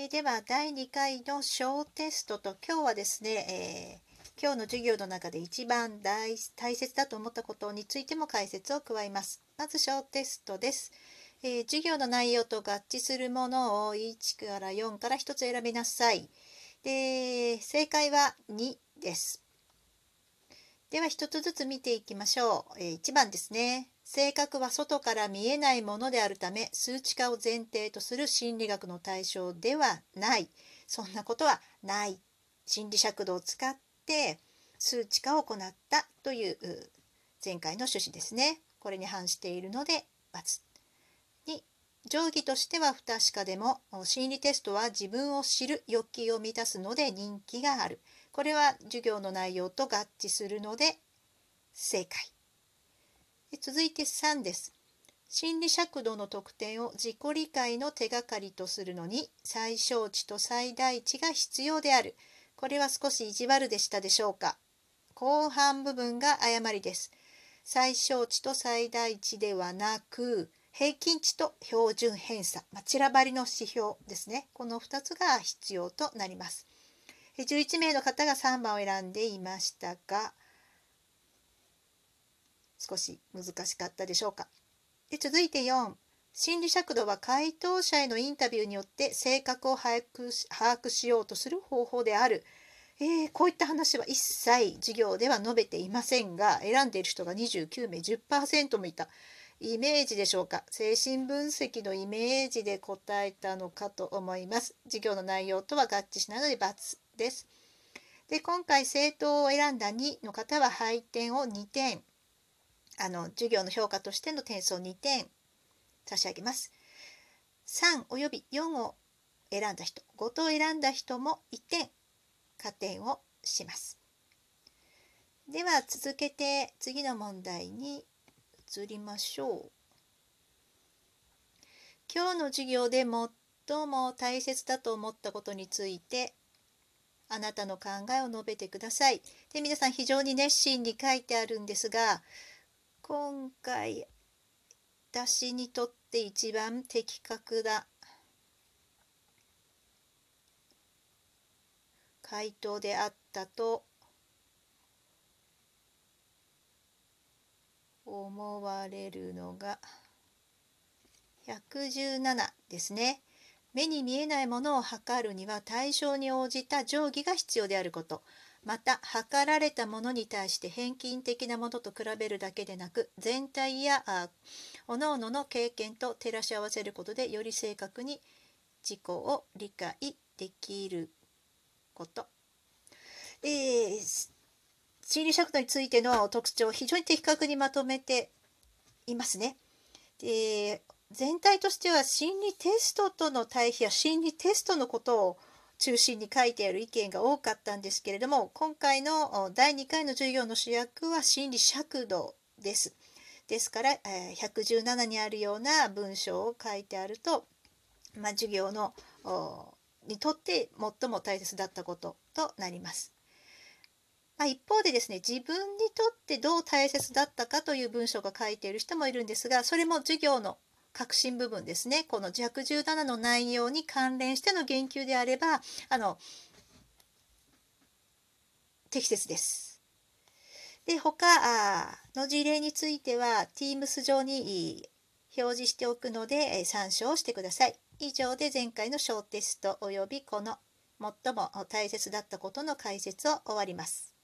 えー、では第2回の小テストと今日はですね、えー、今日の授業の中で一番大大切だと思ったことについても解説を加えます。まず小テストです。えー、授業の内容と合致するものを1から4から1つ選びなさい。で正解は2です。では1つずつ見ていきましょう。えー、1番ですね。性格は外から見えないものであるため数値化を前提とする心理学の対象ではない。そんなことはない。心理尺度を使って数値化を行ったという前回の趣旨ですね。これに反しているので×に定規としては不確かでも心理テストは自分を知る欲求を満たすので人気がある。これは授業の内容と合致するので正解。続いて3です。心理尺度の特典を自己理解の手がかりとするのに最小値と最大値が必要である。これは少し意地悪でしたでしょうか？後半部分が誤りです。最小値と最大値ではなく平均値と標準偏差、まあ、散らばりの指標ですね。この2つが必要となります。11名の方が3番を選んでいましたが、少し難しかったでしょうか？で続いて4心理尺度は回答者へのインタビューによって性格を把握し把握しようとする方法である。えー、こういった話は一切授業では述べていませんが選んでいる人が29名10%もいた。イメージでしょうか？精神分析のイメージで答えたのかと思います。授業の内容とは合致しないので×です。で今回政党を選んだ2の方は配点を2点あの授業の評価としての点数を2点差し上げます。3および4を選んだ人5と選んだ人も1点加点をします。では続けて次の問題に移りましょう。今日の授業で最も大切だと思ったことについてあなたの考えを述べてください。で皆さん非常に熱心に書いてあるんですが今回私にとって一番的確だ回答であったと思われるのが117ですね。目に見えないものを測るには対象に応じた定規が必要であること。また測られたものに対して返金的なものと比べるだけでなく全体や各々の経験と照らし合わせることでより正確に自己を理解できること。えー、心理尺度についての特徴を非常に的確にまとめていますね。で全体としては心理テストとの対比や心理テストのことを中心に書いてある意見が多かったんですけれども今回の第2回の授業の主役は心理尺度です。ですから117にあるような文章を書いてあると、まあ、授業のにとって最も大切だったこととなります。まあ、一方でですね自分にとってどう大切だったかという文章が書いている人もいるんですがそれも授業の核心部分ですねこの弱17の内容に関連しての言及であればあの適切です。で他の事例については Teams 上に表示しておくので参照してください。以上で前回の小テストおよびこの最も大切だったことの解説を終わります。